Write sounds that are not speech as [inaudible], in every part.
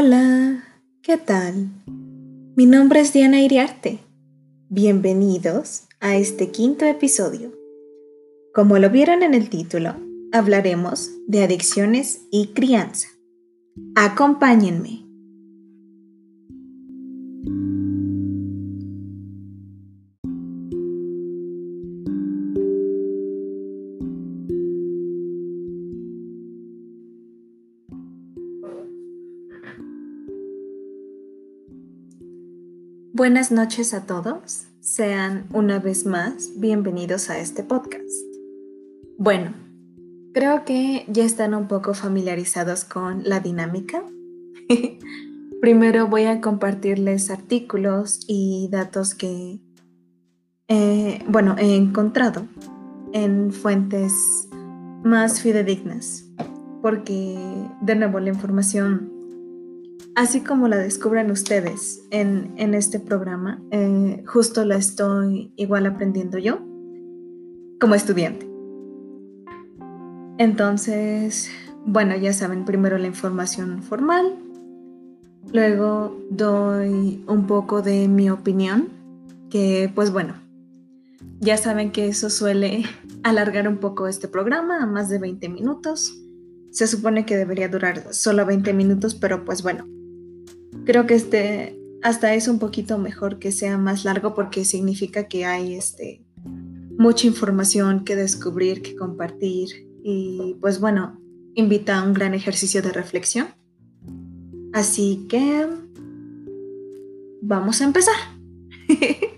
Hola, ¿qué tal? Mi nombre es Diana Iriarte. Bienvenidos a este quinto episodio. Como lo vieron en el título, hablaremos de adicciones y crianza. Acompáñenme. Buenas noches a todos. Sean una vez más bienvenidos a este podcast. Bueno, creo que ya están un poco familiarizados con la dinámica. [laughs] Primero voy a compartirles artículos y datos que, bueno, he encontrado en fuentes más fidedignas, porque de nuevo la información así como la descubran ustedes en, este programa, eh, justo la estoy igual aprendiendo yo como estudiante. Entonces, bueno, ya saben, primero la información formal, luego doy un poco de mi opinión, que pues bueno, ya saben que eso suele [laughs] alargar un poco este programa a más de 20 minutos. Se supone que debería durar solo 20 minutos, pero pues bueno, creo que este hasta es un poquito mejor que sea más largo porque significa que hay este mucha información que descubrir, que compartir y pues bueno, invita a un gran ejercicio de reflexión. Así que vamos a empezar. [laughs]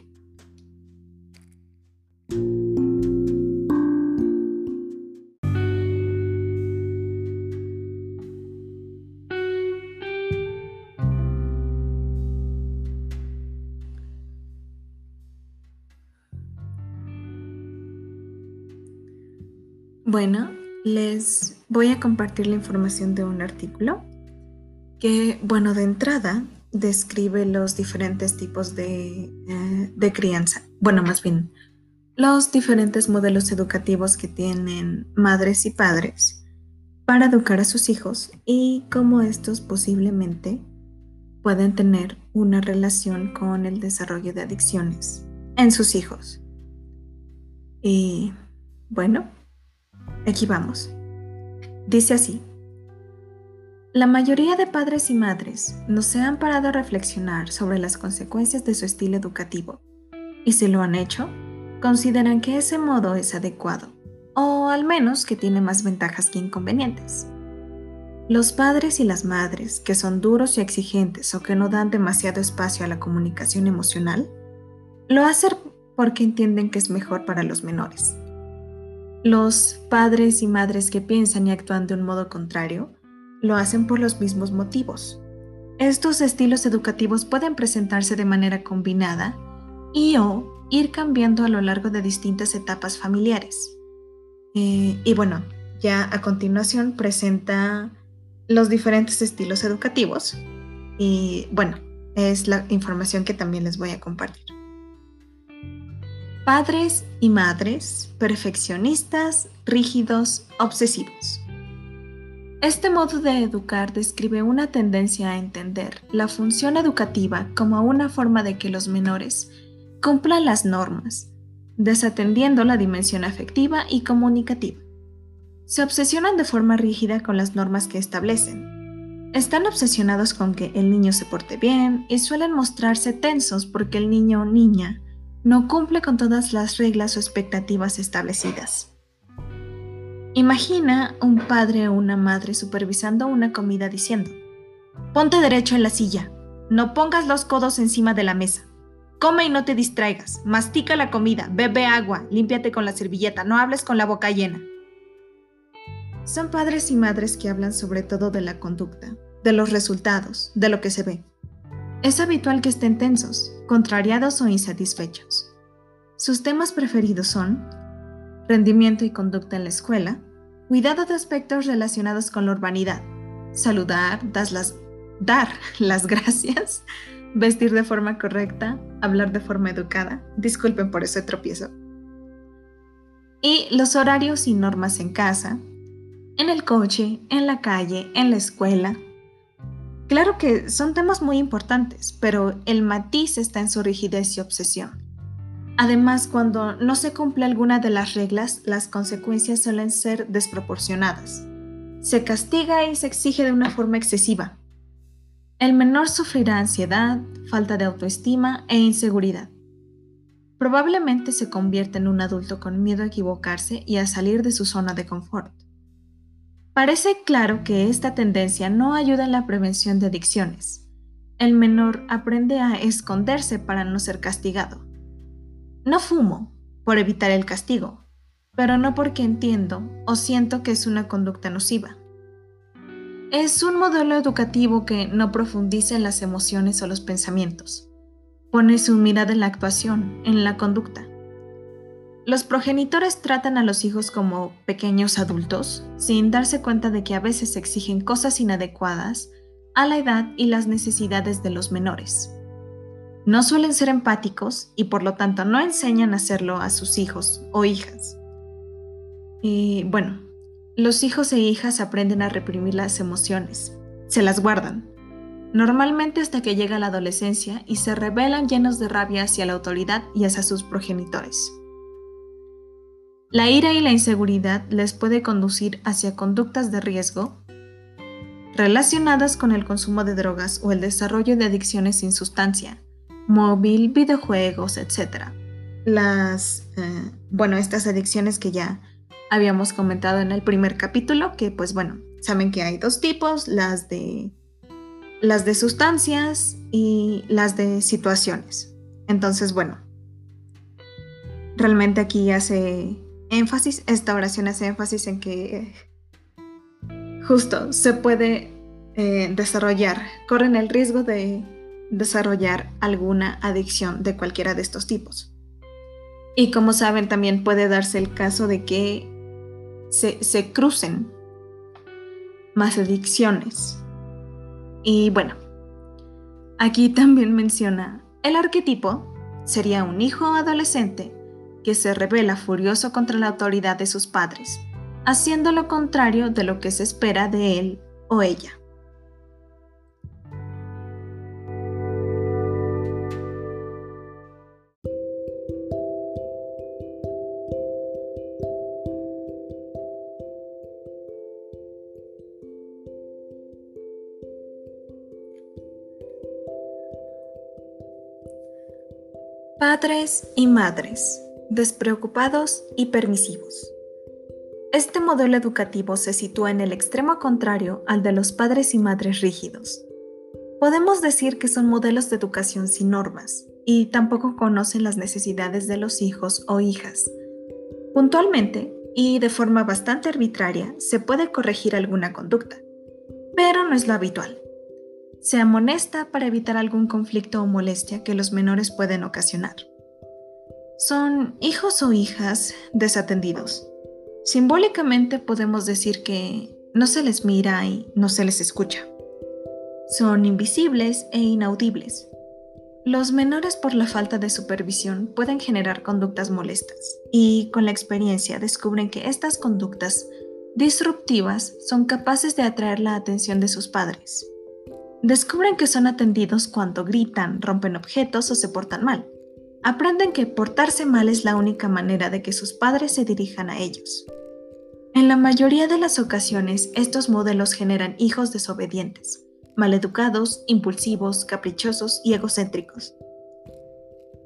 Bueno, les voy a compartir la información de un artículo que, bueno, de entrada describe los diferentes tipos de, eh, de crianza. Bueno, más bien, los diferentes modelos educativos que tienen madres y padres para educar a sus hijos y cómo estos posiblemente pueden tener una relación con el desarrollo de adicciones en sus hijos. Y bueno, Aquí vamos. Dice así. La mayoría de padres y madres no se han parado a reflexionar sobre las consecuencias de su estilo educativo y si lo han hecho, consideran que ese modo es adecuado o al menos que tiene más ventajas que inconvenientes. Los padres y las madres que son duros y exigentes o que no dan demasiado espacio a la comunicación emocional, lo hacen porque entienden que es mejor para los menores los padres y madres que piensan y actúan de un modo contrario lo hacen por los mismos motivos. Estos estilos educativos pueden presentarse de manera combinada y o ir cambiando a lo largo de distintas etapas familiares. Eh, y bueno, ya a continuación presenta los diferentes estilos educativos y bueno, es la información que también les voy a compartir. Padres y madres perfeccionistas, rígidos, obsesivos. Este modo de educar describe una tendencia a entender la función educativa como una forma de que los menores cumplan las normas, desatendiendo la dimensión afectiva y comunicativa. Se obsesionan de forma rígida con las normas que establecen. Están obsesionados con que el niño se porte bien y suelen mostrarse tensos porque el niño o niña no cumple con todas las reglas o expectativas establecidas. Imagina un padre o una madre supervisando una comida diciendo, ponte derecho en la silla, no pongas los codos encima de la mesa, come y no te distraigas, mastica la comida, bebe agua, límpiate con la servilleta, no hables con la boca llena. Son padres y madres que hablan sobre todo de la conducta, de los resultados, de lo que se ve. Es habitual que estén tensos, contrariados o insatisfechos. Sus temas preferidos son rendimiento y conducta en la escuela, cuidado de aspectos relacionados con la urbanidad, saludar, dar [laughs] las gracias, vestir de forma correcta, hablar de forma educada, disculpen por ese tropiezo, y los horarios y normas en casa, en el coche, en la calle, en la escuela, Claro que son temas muy importantes, pero el matiz está en su rigidez y obsesión. Además, cuando no se cumple alguna de las reglas, las consecuencias suelen ser desproporcionadas. Se castiga y se exige de una forma excesiva. El menor sufrirá ansiedad, falta de autoestima e inseguridad. Probablemente se convierte en un adulto con miedo a equivocarse y a salir de su zona de confort. Parece claro que esta tendencia no ayuda en la prevención de adicciones. El menor aprende a esconderse para no ser castigado. No fumo por evitar el castigo, pero no porque entiendo o siento que es una conducta nociva. Es un modelo educativo que no profundiza en las emociones o los pensamientos. Pone su mirada en la actuación, en la conducta. Los progenitores tratan a los hijos como pequeños adultos, sin darse cuenta de que a veces exigen cosas inadecuadas a la edad y las necesidades de los menores. No suelen ser empáticos y por lo tanto no enseñan a hacerlo a sus hijos o hijas. Y bueno, los hijos e hijas aprenden a reprimir las emociones, se las guardan, normalmente hasta que llega la adolescencia y se rebelan llenos de rabia hacia la autoridad y hacia sus progenitores. La ira y la inseguridad les puede conducir hacia conductas de riesgo relacionadas con el consumo de drogas o el desarrollo de adicciones sin sustancia, móvil, videojuegos, etc. Las, eh, bueno, estas adicciones que ya habíamos comentado en el primer capítulo, que pues bueno, saben que hay dos tipos, las de las de sustancias y las de situaciones. Entonces, bueno, realmente aquí hace énfasis, esta oración hace énfasis en que justo se puede eh, desarrollar, corren el riesgo de desarrollar alguna adicción de cualquiera de estos tipos. Y como saben, también puede darse el caso de que se, se crucen más adicciones. Y bueno, aquí también menciona el arquetipo sería un hijo adolescente que se revela furioso contra la autoridad de sus padres, haciendo lo contrario de lo que se espera de él o ella. Padres y madres despreocupados y permisivos. Este modelo educativo se sitúa en el extremo contrario al de los padres y madres rígidos. Podemos decir que son modelos de educación sin normas y tampoco conocen las necesidades de los hijos o hijas. Puntualmente y de forma bastante arbitraria se puede corregir alguna conducta, pero no es lo habitual. Se amonesta para evitar algún conflicto o molestia que los menores pueden ocasionar son hijos o hijas desatendidos. Simbólicamente podemos decir que no se les mira y no se les escucha. Son invisibles e inaudibles. Los menores por la falta de supervisión pueden generar conductas molestas y con la experiencia descubren que estas conductas disruptivas son capaces de atraer la atención de sus padres. Descubren que son atendidos cuando gritan, rompen objetos o se portan mal aprenden que portarse mal es la única manera de que sus padres se dirijan a ellos. En la mayoría de las ocasiones, estos modelos generan hijos desobedientes, maleducados, impulsivos, caprichosos y egocéntricos.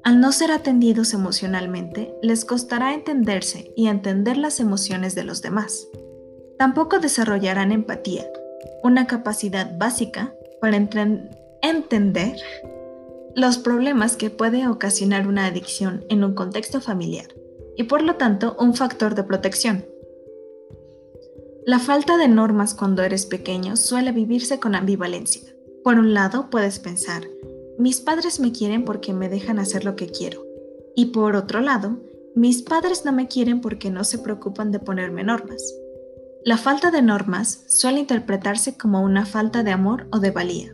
Al no ser atendidos emocionalmente, les costará entenderse y entender las emociones de los demás. Tampoco desarrollarán empatía, una capacidad básica para entender los problemas que puede ocasionar una adicción en un contexto familiar y por lo tanto un factor de protección. La falta de normas cuando eres pequeño suele vivirse con ambivalencia. Por un lado puedes pensar, mis padres me quieren porque me dejan hacer lo que quiero. Y por otro lado, mis padres no me quieren porque no se preocupan de ponerme normas. La falta de normas suele interpretarse como una falta de amor o de valía.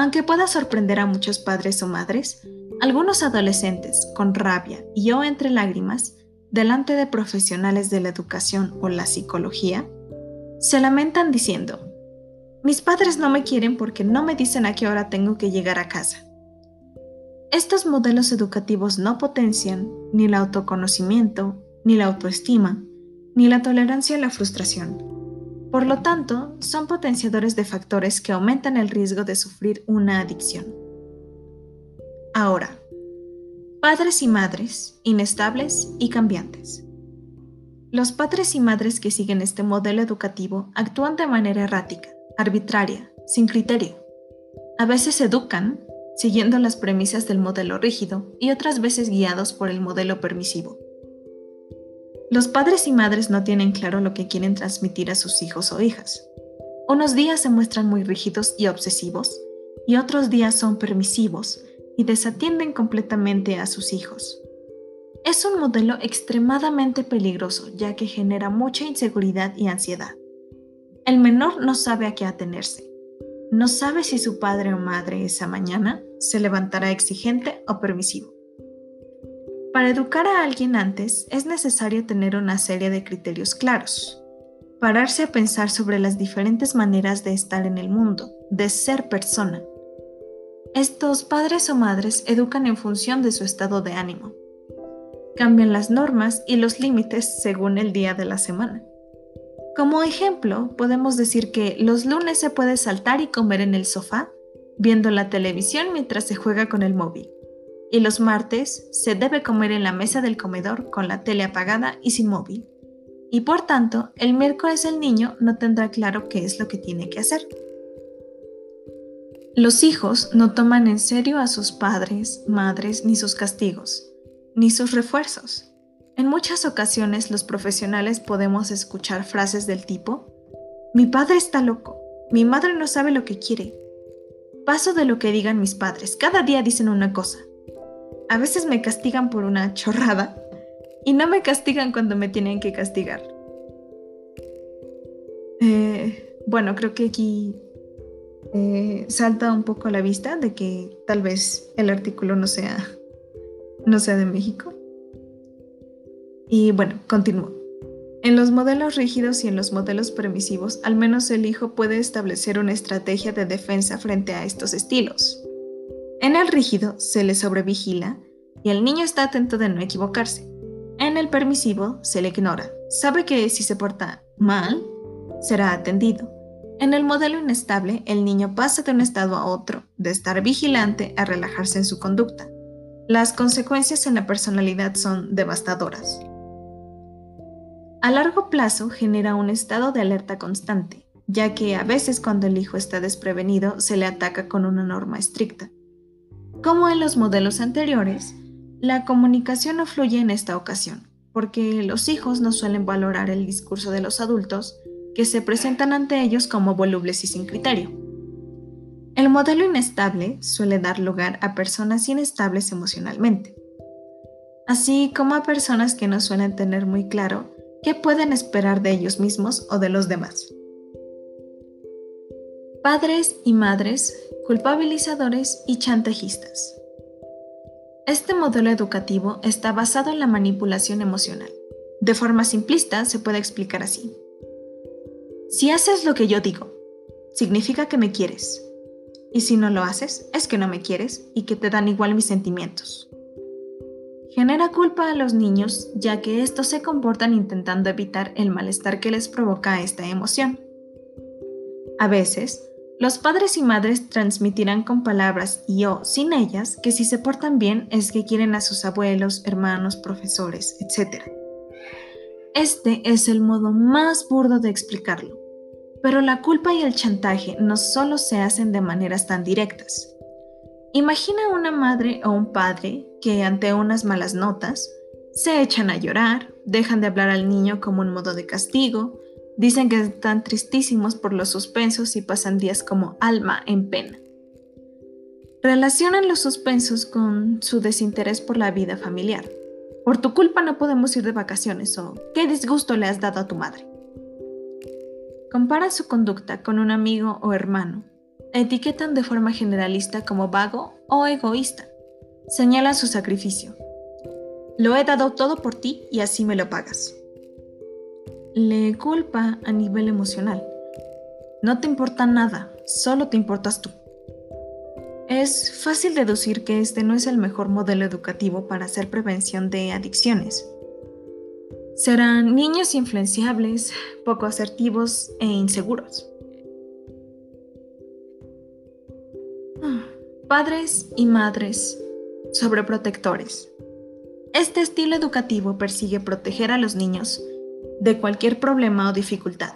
Aunque pueda sorprender a muchos padres o madres, algunos adolescentes, con rabia y o entre lágrimas, delante de profesionales de la educación o la psicología, se lamentan diciendo, Mis padres no me quieren porque no me dicen a qué hora tengo que llegar a casa. Estos modelos educativos no potencian ni el autoconocimiento, ni la autoestima, ni la tolerancia a la frustración. Por lo tanto, son potenciadores de factores que aumentan el riesgo de sufrir una adicción. Ahora, padres y madres, inestables y cambiantes. Los padres y madres que siguen este modelo educativo actúan de manera errática, arbitraria, sin criterio. A veces educan, siguiendo las premisas del modelo rígido y otras veces guiados por el modelo permisivo. Los padres y madres no tienen claro lo que quieren transmitir a sus hijos o hijas. Unos días se muestran muy rígidos y obsesivos, y otros días son permisivos y desatienden completamente a sus hijos. Es un modelo extremadamente peligroso ya que genera mucha inseguridad y ansiedad. El menor no sabe a qué atenerse. No sabe si su padre o madre esa mañana se levantará exigente o permisivo. Para educar a alguien antes es necesario tener una serie de criterios claros. Pararse a pensar sobre las diferentes maneras de estar en el mundo, de ser persona. Estos padres o madres educan en función de su estado de ánimo. Cambian las normas y los límites según el día de la semana. Como ejemplo, podemos decir que los lunes se puede saltar y comer en el sofá, viendo la televisión mientras se juega con el móvil y los martes se debe comer en la mesa del comedor con la tele apagada y sin móvil. Y por tanto, el miércoles el niño no tendrá claro qué es lo que tiene que hacer. Los hijos no toman en serio a sus padres, madres, ni sus castigos, ni sus refuerzos. En muchas ocasiones los profesionales podemos escuchar frases del tipo, mi padre está loco, mi madre no sabe lo que quiere. Paso de lo que digan mis padres, cada día dicen una cosa, a veces me castigan por una chorrada y no me castigan cuando me tienen que castigar. Eh, bueno, creo que aquí eh, salta un poco a la vista de que tal vez el artículo no sea, no sea de México. Y bueno, continúo. En los modelos rígidos y en los modelos permisivos, al menos el hijo puede establecer una estrategia de defensa frente a estos estilos. En el rígido se le sobrevigila y el niño está atento de no equivocarse. En el permisivo se le ignora. Sabe que si se porta mal, será atendido. En el modelo inestable, el niño pasa de un estado a otro, de estar vigilante a relajarse en su conducta. Las consecuencias en la personalidad son devastadoras. A largo plazo genera un estado de alerta constante, ya que a veces cuando el hijo está desprevenido se le ataca con una norma estricta. Como en los modelos anteriores, la comunicación no fluye en esta ocasión, porque los hijos no suelen valorar el discurso de los adultos que se presentan ante ellos como volubles y sin criterio. El modelo inestable suele dar lugar a personas inestables emocionalmente, así como a personas que no suelen tener muy claro qué pueden esperar de ellos mismos o de los demás. Padres y madres culpabilizadores y chantajistas. Este modelo educativo está basado en la manipulación emocional. De forma simplista se puede explicar así. Si haces lo que yo digo, significa que me quieres. Y si no lo haces, es que no me quieres y que te dan igual mis sentimientos. Genera culpa a los niños ya que estos se comportan intentando evitar el malestar que les provoca esta emoción. A veces, los padres y madres transmitirán con palabras y o sin ellas que si se portan bien es que quieren a sus abuelos, hermanos, profesores, etc. Este es el modo más burdo de explicarlo, pero la culpa y el chantaje no solo se hacen de maneras tan directas. Imagina una madre o un padre que ante unas malas notas se echan a llorar, dejan de hablar al niño como un modo de castigo, Dicen que están tristísimos por los suspensos y pasan días como alma en pena. Relacionan los suspensos con su desinterés por la vida familiar. Por tu culpa no podemos ir de vacaciones o qué disgusto le has dado a tu madre. Comparan su conducta con un amigo o hermano. Etiquetan de forma generalista como vago o egoísta. Señalan su sacrificio. Lo he dado todo por ti y así me lo pagas le culpa a nivel emocional. No te importa nada, solo te importas tú. Es fácil deducir que este no es el mejor modelo educativo para hacer prevención de adicciones. Serán niños influenciables, poco asertivos e inseguros. Ah, padres y madres sobreprotectores. Este estilo educativo persigue proteger a los niños de cualquier problema o dificultad.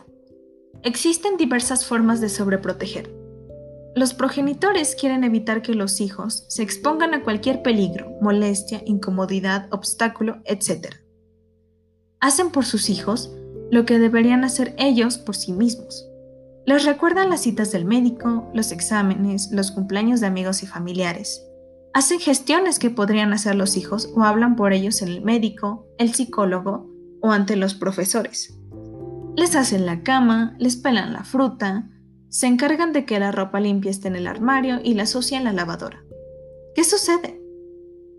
Existen diversas formas de sobreproteger los progenitores quieren evitar que los hijos se expongan a cualquier peligro, molestia, incomodidad, obstáculo, etc. Hacen por sus hijos lo que deberían hacer ellos por sí mismos. Les recuerdan las citas del médico, los exámenes, los cumpleaños de amigos y familiares. Hacen gestiones que podrían hacer los hijos o hablan por ellos en el médico, el psicólogo o ante los profesores. Les hacen la cama, les pelan la fruta, se encargan de que la ropa limpia esté en el armario y la sucia en la lavadora. ¿Qué sucede?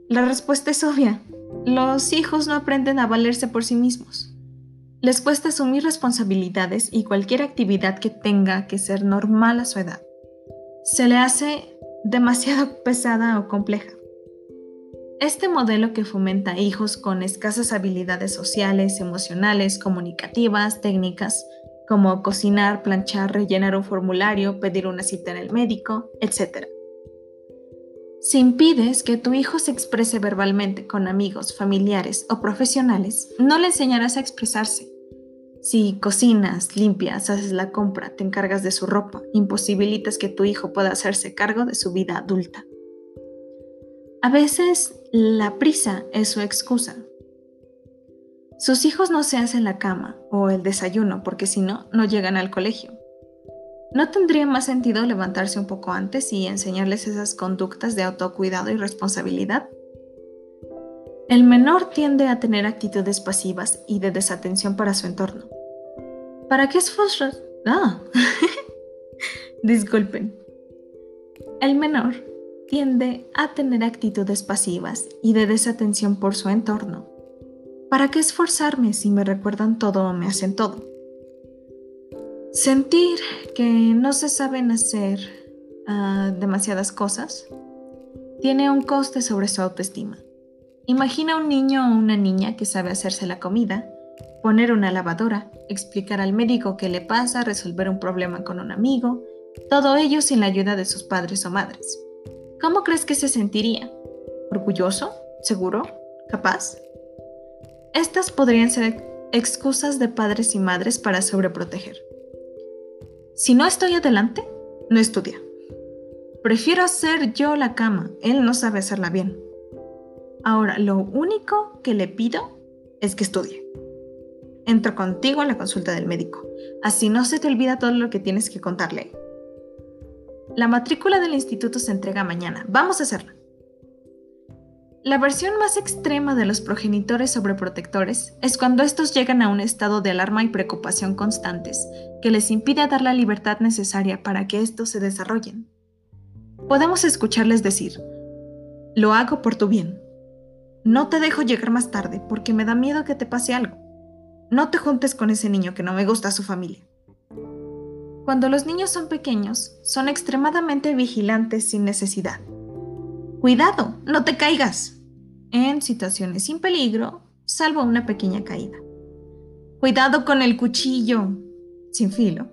La respuesta es obvia. Los hijos no aprenden a valerse por sí mismos. Les cuesta asumir responsabilidades y cualquier actividad que tenga que ser normal a su edad. Se le hace demasiado [laughs] pesada o compleja. Este modelo que fomenta hijos con escasas habilidades sociales, emocionales, comunicativas, técnicas, como cocinar, planchar, rellenar un formulario, pedir una cita en el médico, etc. Si impides que tu hijo se exprese verbalmente con amigos, familiares o profesionales, no le enseñarás a expresarse. Si cocinas, limpias, haces la compra, te encargas de su ropa, imposibilitas que tu hijo pueda hacerse cargo de su vida adulta. A veces la prisa es su excusa, sus hijos no se hacen la cama o el desayuno porque si no, no llegan al colegio. ¿No tendría más sentido levantarse un poco antes y enseñarles esas conductas de autocuidado y responsabilidad? El menor tiende a tener actitudes pasivas y de desatención para su entorno. ¿Para qué esforzar? [laughs] Ah, disculpen. El menor tiende a tener actitudes pasivas y de desatención por su entorno ¿Para qué esforzarme si me recuerdan todo o me hacen todo? Sentir que no se saben hacer ah, demasiadas cosas tiene un coste sobre su autoestima. Imagina un niño o una niña que sabe hacerse la comida, poner una lavadora, explicar al médico qué le pasa, resolver un problema con un amigo, todo ello sin la ayuda de sus padres o madres. ¿Cómo crees que se sentiría? ¿Orgulloso? ¿Seguro? ¿Capaz? Estas podrían ser excusas de padres y madres para sobreproteger. Si no estoy adelante, no estudia. Prefiero hacer yo la cama, él no sabe hacerla bien. Ahora, lo único que le pido es que estudie. Entro contigo a la consulta del médico, así no se te olvida todo lo que tienes que contarle. La matrícula del instituto se entrega mañana, vamos a hacerla. La versión más extrema de los progenitores sobreprotectores es cuando estos llegan a un estado de alarma y preocupación constantes que les impide dar la libertad necesaria para que estos se desarrollen. Podemos escucharles decir, lo hago por tu bien. No te dejo llegar más tarde porque me da miedo que te pase algo. No te juntes con ese niño que no me gusta su familia. Cuando los niños son pequeños, son extremadamente vigilantes sin necesidad. Cuidado, no te caigas en situaciones sin peligro, salvo una pequeña caída. Cuidado con el cuchillo, sin filo.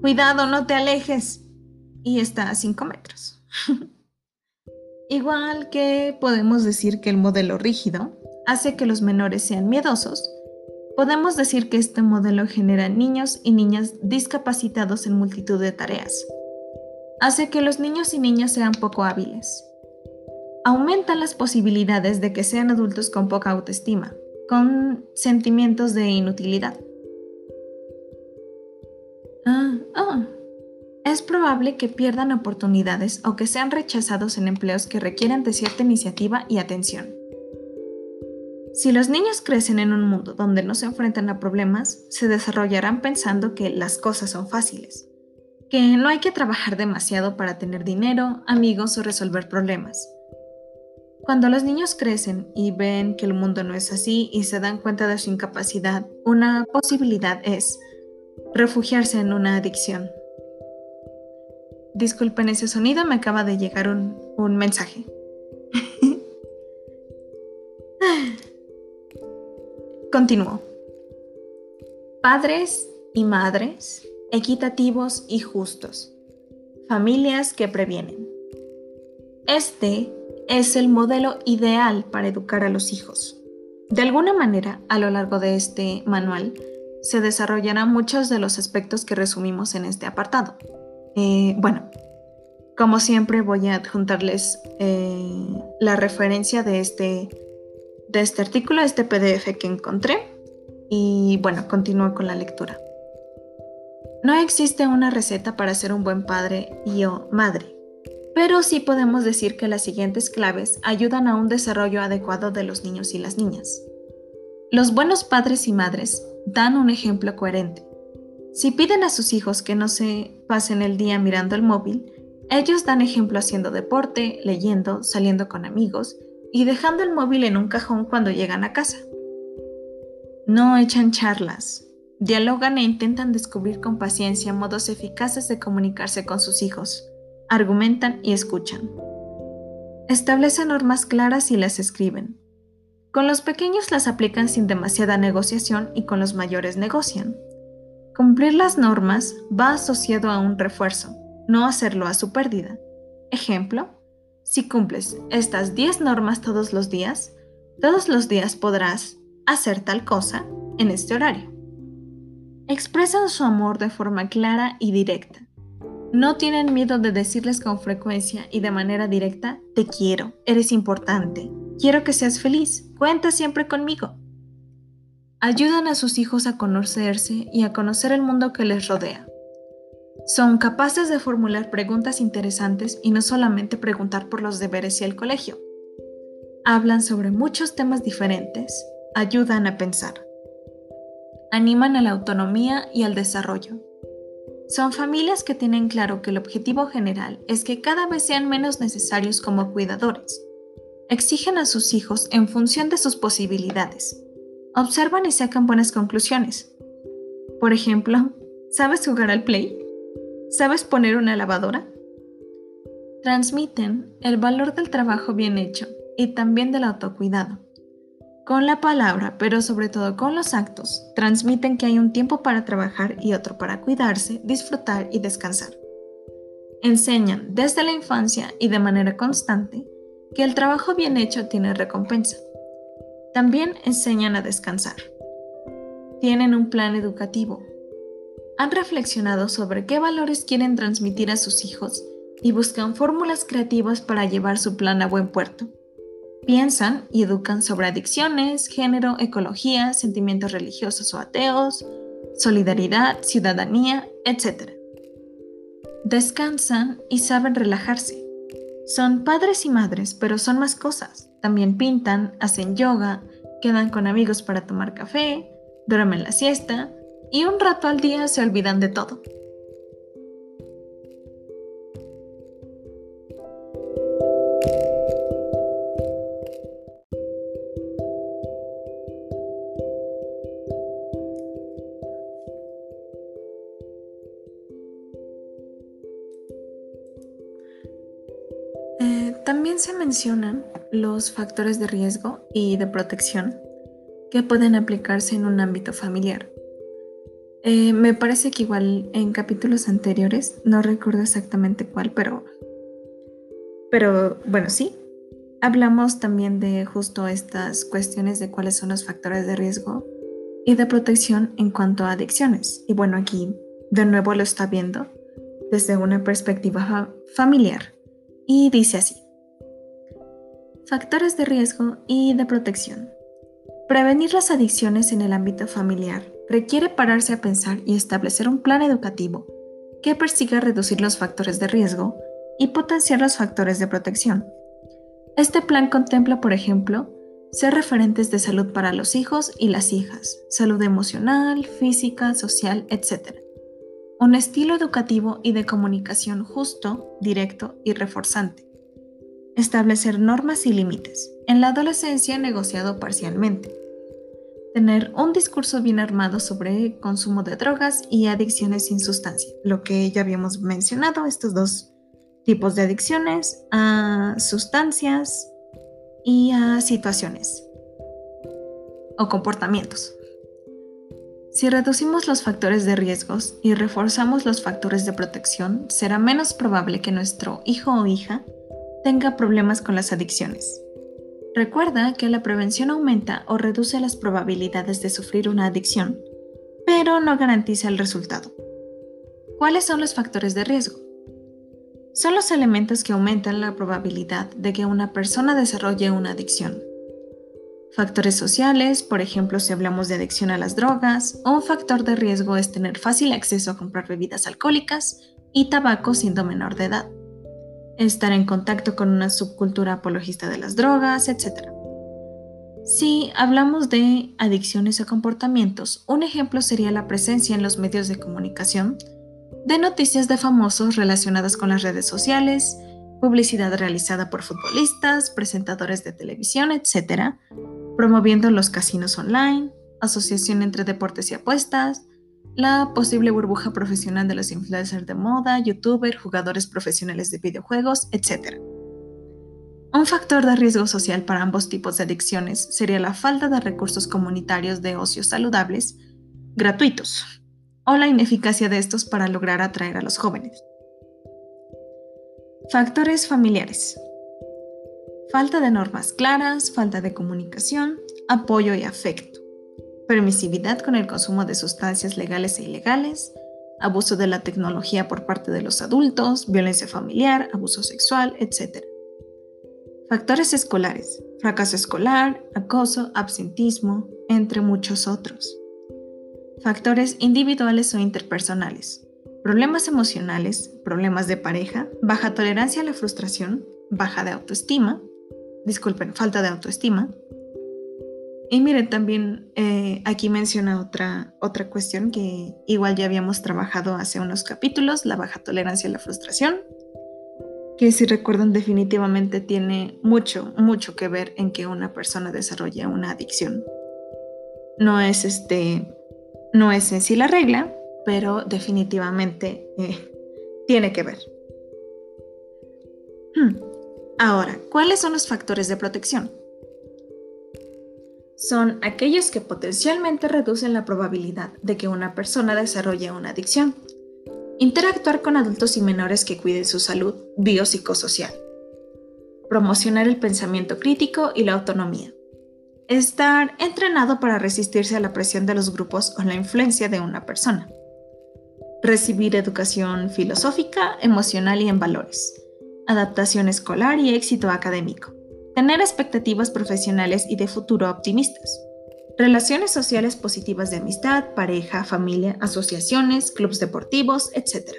Cuidado, no te alejes. Y está a 5 metros. [laughs] Igual que podemos decir que el modelo rígido hace que los menores sean miedosos, podemos decir que este modelo genera niños y niñas discapacitados en multitud de tareas. Hace que los niños y niñas sean poco hábiles, aumentan las posibilidades de que sean adultos con poca autoestima, con sentimientos de inutilidad. Ah, ah, Es probable que pierdan oportunidades o que sean rechazados en empleos que requieren de cierta iniciativa y atención. Si los niños crecen en un mundo donde no se enfrentan a problemas, se desarrollarán pensando que las cosas son fáciles, que no hay que trabajar demasiado para tener dinero, amigos o resolver problemas cuando los niños crecen y ven que el mundo no es así y se dan cuenta de su incapacidad, una posibilidad es refugiarse en una adicción. Disculpen ese sonido, me acaba de llegar un, un mensaje. Continúo. Padres y madres equitativos y justos. Familias que previenen. Este es el modelo ideal para educar a los hijos. De alguna manera, a lo largo de este manual, se desarrollarán muchos de los aspectos que resumimos en este apartado. Eh, bueno, como siempre voy a adjuntarles eh, la referencia de este, este artículo, este PDF que encontré. Y bueno, continúo con la lectura. No existe una receta para ser un buen padre y o madre, pero sí podemos decir que las siguientes claves ayudan a un desarrollo adecuado de los niños y las niñas. Los buenos padres y madres dan un ejemplo coherente. Si piden a sus hijos que no se pasen el día mirando el móvil, ellos dan ejemplo haciendo deporte, leyendo, saliendo con amigos y dejando el móvil en un cajón cuando llegan a casa. No echan charlas, dialogan e intentan descubrir con paciencia modos eficaces de comunicarse con sus hijos, argumentan y escuchan. Establecen normas claras y las escriben. Con los pequeños las aplican sin demasiada negociación y con los mayores negocian. Cumplir las normas va asociado a un refuerzo, no hacerlo a su pérdida. Ejemplo, si cumples estas 10 normas todos los días, todos los días podrás hacer tal cosa en este horario. Expresan su amor de forma clara y directa. No tienen miedo de decirles con frecuencia y de manera directa, te quiero, eres importante, Quiero que seas feliz. Cuenta siempre conmigo. Ayudan a sus hijos a conocerse y a conocer el mundo que les rodea. Son capaces de formular preguntas interesantes y no solamente preguntar por los deberes y el colegio. Hablan sobre muchos temas diferentes, ayudan a pensar. Animan a la autonomía y al desarrollo. Son familias que tienen claro que el objetivo general es que cada vez sean menos necesarios como cuidadores Exigen a sus hijos en función de sus posibilidades. Observan y sacan buenas conclusiones. Por ejemplo, ¿sabes jugar al play? ¿Sabes poner una lavadora? Transmiten el valor del trabajo bien hecho y también del autocuidado. Con la palabra, pero sobre todo con los actos, transmiten que hay un tiempo para trabajar y otro para cuidarse, disfrutar y descansar. Enseñan desde la infancia y de manera constante que el trabajo bien hecho tiene recompensa. También enseñan a descansar. Tienen un plan educativo. Han reflexionado sobre qué valores quieren transmitir a sus hijos y buscan fórmulas creativas para llevar su plan a buen puerto. Piensan y educan sobre adicciones, género, ecología, sentimientos religiosos o ateos, solidaridad, ciudadanía, etc. Descansan y saben relajarse. Son padres y madres, pero son más cosas. También pintan, hacen yoga, quedan con amigos para tomar café, duermen la siesta y un rato al día se olvidan de todo. También se mencionan los factores de riesgo y de protección que pueden aplicarse en un ámbito familiar. Eh, me parece que igual en capítulos anteriores, no recuerdo exactamente cuál, pero, pero bueno, sí, hablamos también de justo estas cuestiones de cuáles son los factores de riesgo y de protección en cuanto a adicciones. Y bueno, aquí de nuevo lo está viendo desde una perspectiva familiar. Y dice así. Factores de riesgo y de protección. Prevenir las adicciones en el ámbito familiar requiere pararse a pensar y establecer un plan educativo que persiga reducir los factores de riesgo y potenciar los factores de protección. Este plan contempla, por ejemplo, ser referentes de salud para los hijos y las hijas, salud emocional, física, social, etc. Un estilo educativo y de comunicación justo, directo y reforzante establecer normas y límites. En la adolescencia negociado parcialmente. Tener un discurso bien armado sobre consumo de drogas y adicciones sin sustancia, lo que ya habíamos mencionado, estos dos tipos de adicciones a sustancias y a situaciones o comportamientos. Si reducimos los factores de riesgos y reforzamos los factores de protección, será menos probable que nuestro hijo o hija tenga problemas con las adicciones. Recuerda que la prevención aumenta o reduce las probabilidades de sufrir una adicción, pero no garantiza el resultado. ¿Cuáles son los factores de riesgo? Son los elementos que aumentan la probabilidad de que una persona desarrolle una adicción. Factores sociales, por ejemplo, si hablamos de adicción a las drogas, un factor de riesgo es tener fácil acceso a comprar bebidas alcohólicas y tabaco siendo menor de edad estar en contacto con una subcultura apologista de las drogas, etc. Si hablamos de adicciones o comportamientos, un ejemplo sería la presencia en los medios de comunicación de noticias de famosos relacionadas con las redes sociales, publicidad realizada por futbolistas, presentadores de televisión, etc., promoviendo los casinos online, asociación entre deportes y apuestas, la posible burbuja profesional de los influencers de moda, youtubers, jugadores profesionales de videojuegos, etc. Un factor de riesgo social para ambos tipos de adicciones sería la falta de recursos comunitarios de ocio saludables gratuitos o la ineficacia de estos para lograr atraer a los jóvenes. Factores familiares. Falta de normas claras, falta de comunicación, apoyo y afecto permisividad con el consumo de sustancias legales e ilegales, abuso de la tecnología por parte de los adultos, violencia familiar, abuso sexual, etc. Factores escolares, fracaso escolar, acoso, absentismo, entre muchos otros. Factores individuales o interpersonales, problemas emocionales, problemas de pareja, baja tolerancia a la frustración, baja de autoestima, disculpen, falta de autoestima, y miren, también eh, aquí menciona otra, otra cuestión que igual ya habíamos trabajado hace unos capítulos, la baja tolerancia a la frustración, que si recuerdan definitivamente tiene mucho, mucho que ver en que una persona desarrolle una adicción. No es este, no es en sí la regla, pero definitivamente eh, tiene que ver. Hmm. Ahora, ¿cuáles son los factores de protección? Son aquellos que potencialmente reducen la probabilidad de que una persona desarrolle una adicción. Interactuar con adultos y menores que cuiden su salud biopsicosocial. Promocionar el pensamiento crítico y la autonomía. Estar entrenado para resistirse a la presión de los grupos o la influencia de una persona. Recibir educación filosófica, emocional y en valores. Adaptación escolar y éxito académico Tener expectativas profesionales y de futuro optimistas. Relaciones sociales positivas de amistad, pareja, familia, asociaciones, clubes deportivos, etc.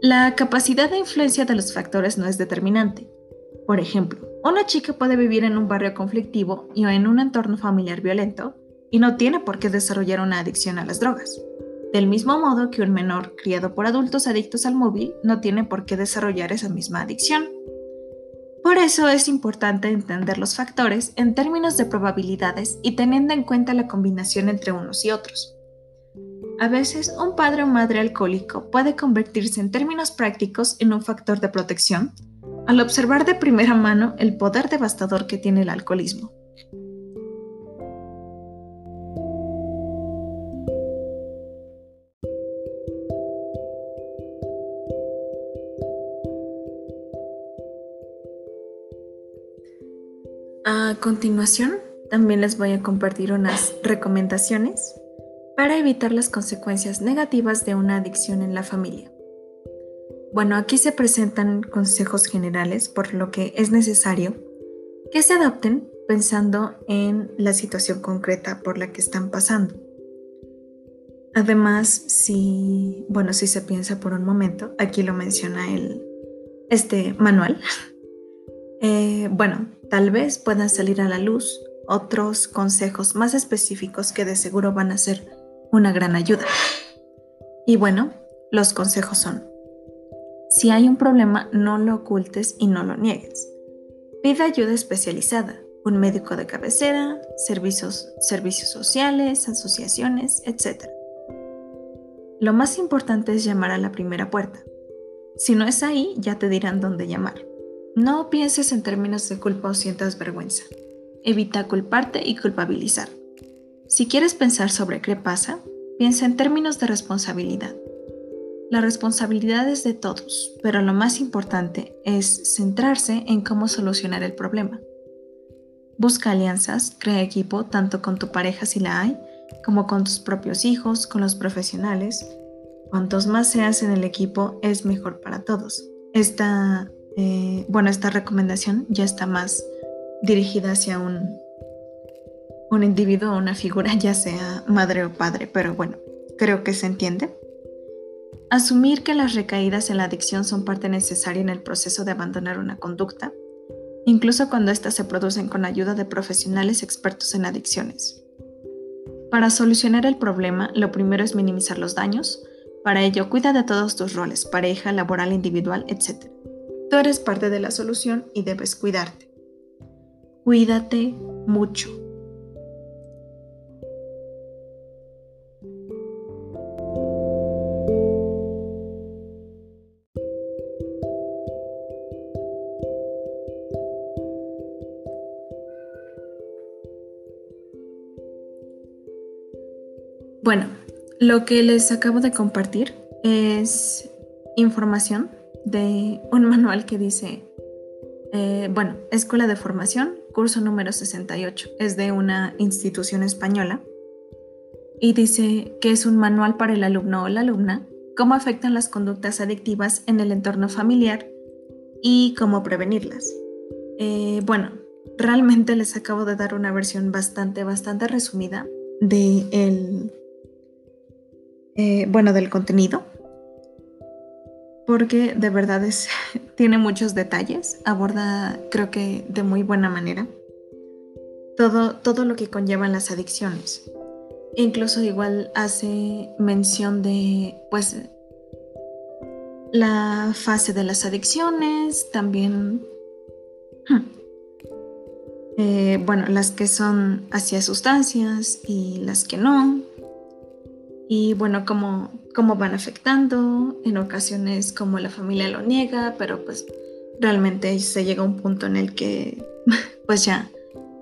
La capacidad de influencia de los factores no es determinante. Por ejemplo, una chica puede vivir en un barrio conflictivo y o en un entorno familiar violento y no tiene por qué desarrollar una adicción a las drogas. Del mismo modo que un menor criado por adultos adictos al móvil no tiene por qué desarrollar esa misma adicción. Por eso es importante entender los factores en términos de probabilidades y teniendo en cuenta la combinación entre unos y otros. A veces un padre o madre alcohólico puede convertirse en términos prácticos en un factor de protección al observar de primera mano el poder devastador que tiene el alcoholismo. A continuación, también les voy a compartir unas recomendaciones para evitar las consecuencias negativas de una adicción en la familia. Bueno, aquí se presentan consejos generales por lo que es necesario que se adopten pensando en la situación concreta por la que están pasando. Además, si, bueno, si se piensa por un momento, aquí lo menciona el, este manual, [laughs] eh, bueno, tal vez puedan salir a la luz otros consejos más específicos que de seguro van a ser una gran ayuda. Y bueno, los consejos son, si hay un problema, no lo ocultes y no lo niegues. Pide ayuda especializada. un médico de cabecera, servicios, servicios sociales, asociaciones, etc. Lo más importante es llamar a la primera puerta. Si no es ahí, ya te dirán dónde llamar. No pienses en términos de culpa o sientas vergüenza. Evita culparte y culpabilizar. Si quieres pensar sobre qué pasa, piensa en términos de responsabilidad. La responsabilidad es de todos, pero lo más importante es centrarse en cómo solucionar el problema. Busca alianzas, crea equipo tanto con tu pareja si la hay, como con tus propios hijos, con los profesionales. Cuantos más seas en el equipo es mejor para todos. Esta, eh, bueno, esta recomendación ya está más dirigida hacia un, un individuo o una figura, ya sea madre o padre, pero bueno, creo que se entiende. Asumir que las recaídas en la adicción son parte necesaria en el proceso de abandonar una conducta, incluso cuando éstas se producen con ayuda de profesionales expertos en adicciones. Para solucionar el problema, lo primero es minimizar los daños. Para ello, cuida de todos tus roles, pareja, laboral, individual, etc. Tú eres parte de la solución y debes cuidarte. Cuídate mucho. Bueno, lo que les acabo de compartir es información de un manual que dice, eh, bueno, Escuela de Formación, curso número 68. Es de una institución española y dice que es un manual para el alumno o la alumna, cómo afectan las conductas adictivas en el entorno familiar y cómo prevenirlas. Eh, bueno, realmente les acabo de dar una versión bastante, bastante resumida de el eh, bueno, del contenido, porque de verdad es, [laughs] tiene muchos detalles, aborda creo que de muy buena manera todo, todo lo que conllevan las adicciones. Incluso igual hace mención de pues la fase de las adicciones, también [clears throat] eh, bueno, las que son hacia sustancias y las que no, y bueno, cómo, cómo van afectando, en ocasiones como la familia lo niega, pero pues realmente se llega a un punto en el que [laughs] pues ya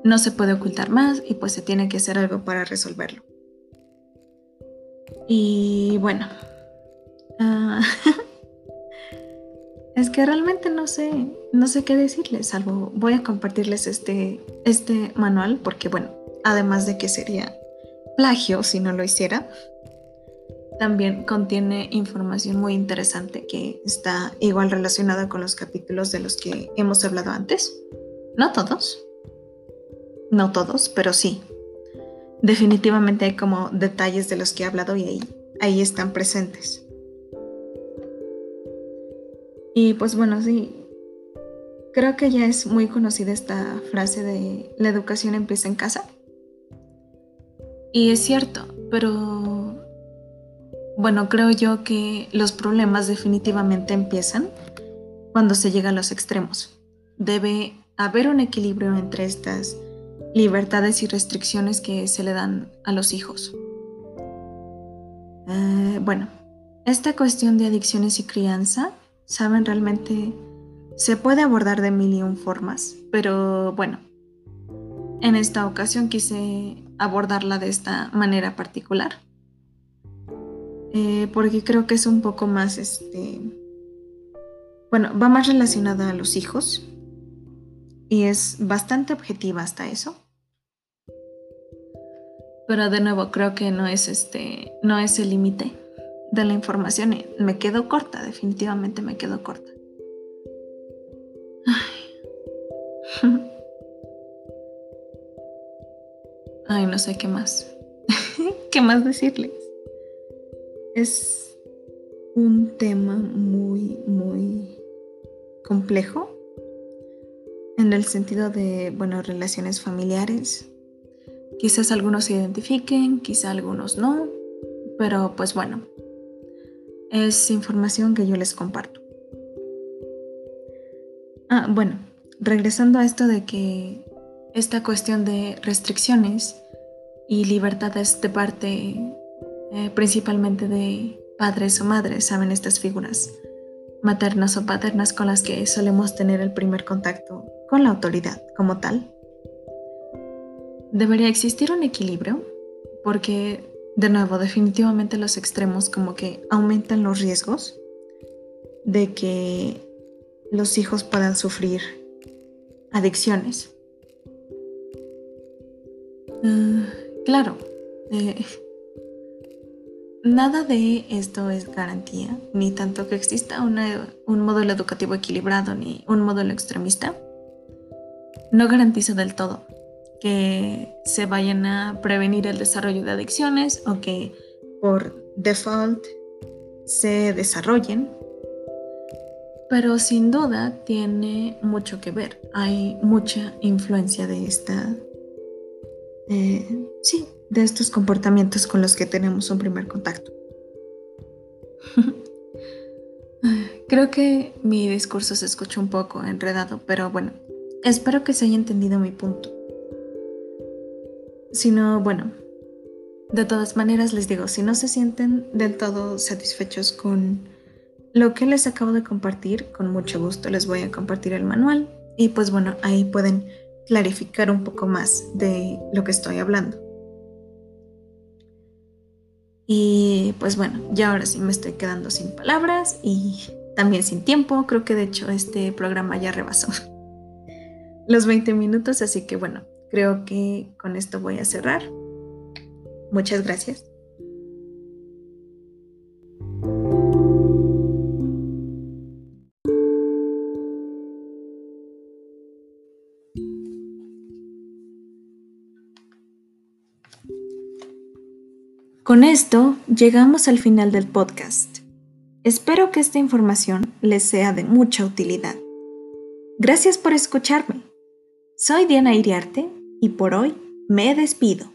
no se puede ocultar más y pues se tiene que hacer algo para resolverlo. Y bueno, ah, [laughs] es que realmente no sé, no sé qué decirles, salvo voy a compartirles este, este manual porque bueno, además de que sería plagio si no lo hiciera, también contiene información muy interesante que está igual relacionada con los capítulos de los que hemos hablado antes. No todos, no todos, pero sí. Definitivamente hay como detalles de los que he hablado y ahí, están presentes. Y pues bueno, sí, creo que ya es muy conocida esta frase de la educación empieza en casa. Y es cierto, pero bueno, creo yo que los problemas definitivamente empiezan cuando se llega a los extremos. Debe haber un equilibrio entre estas libertades y restricciones que se le dan a los hijos. Eh, bueno, esta cuestión de adicciones y crianza, saben, realmente se puede abordar de mil y un formas, pero bueno, en esta ocasión quise abordarla de esta manera particular. Eh, porque creo que es un poco más, este, bueno, va más relacionada a los hijos y es bastante objetiva hasta eso. Pero de nuevo creo que no es este, no es el límite de la información. Me quedo corta, definitivamente me quedo corta. Ay. [laughs] Ay, no sé qué más. [laughs] ¿Qué más decirles? Es un tema muy, muy complejo en el sentido de, bueno, relaciones familiares. Quizás algunos se identifiquen, quizás algunos no, pero pues bueno, es información que yo les comparto. Ah, bueno, regresando a esto de que esta cuestión de restricciones y libertades de parte eh, principalmente de padres o madres, saben estas figuras maternas o paternas con las que solemos tener el primer contacto con la autoridad como tal. Debería existir un equilibrio porque, de nuevo, definitivamente los extremos como que aumentan los riesgos de que los hijos puedan sufrir adicciones. Ah, claro, eh, nada de esto es garantía, ni tanto que exista un modelo educativo equilibrado ni un modelo extremista. No garantiza del todo que se vayan a prevenir el desarrollo de adicciones o que por default se desarrollen pero sin duda tiene mucho que ver. Hay mucha influencia de esta, eh, sí, de estos comportamientos con los que tenemos un primer contacto. [laughs] Creo que mi discurso se escucha un poco enredado, pero bueno, espero que se haya entendido mi punto. Si no, bueno, de todas maneras les digo, si no se sienten del todo satisfechos con lo que les acabo de compartir, con mucho gusto les voy a compartir el manual y pues bueno, ahí pueden clarificar un poco más de lo que estoy hablando. Y pues bueno, ya ahora sí me estoy quedando sin palabras y también sin tiempo. Creo que de hecho este programa ya rebasó [laughs] los 20 minutos, así que bueno, creo que con esto voy a cerrar. Muchas gracias. Con esto llegamos al final del podcast. Espero que esta información les sea de mucha utilidad. Gracias por escucharme. Soy Diana Iriarte y por hoy me despido.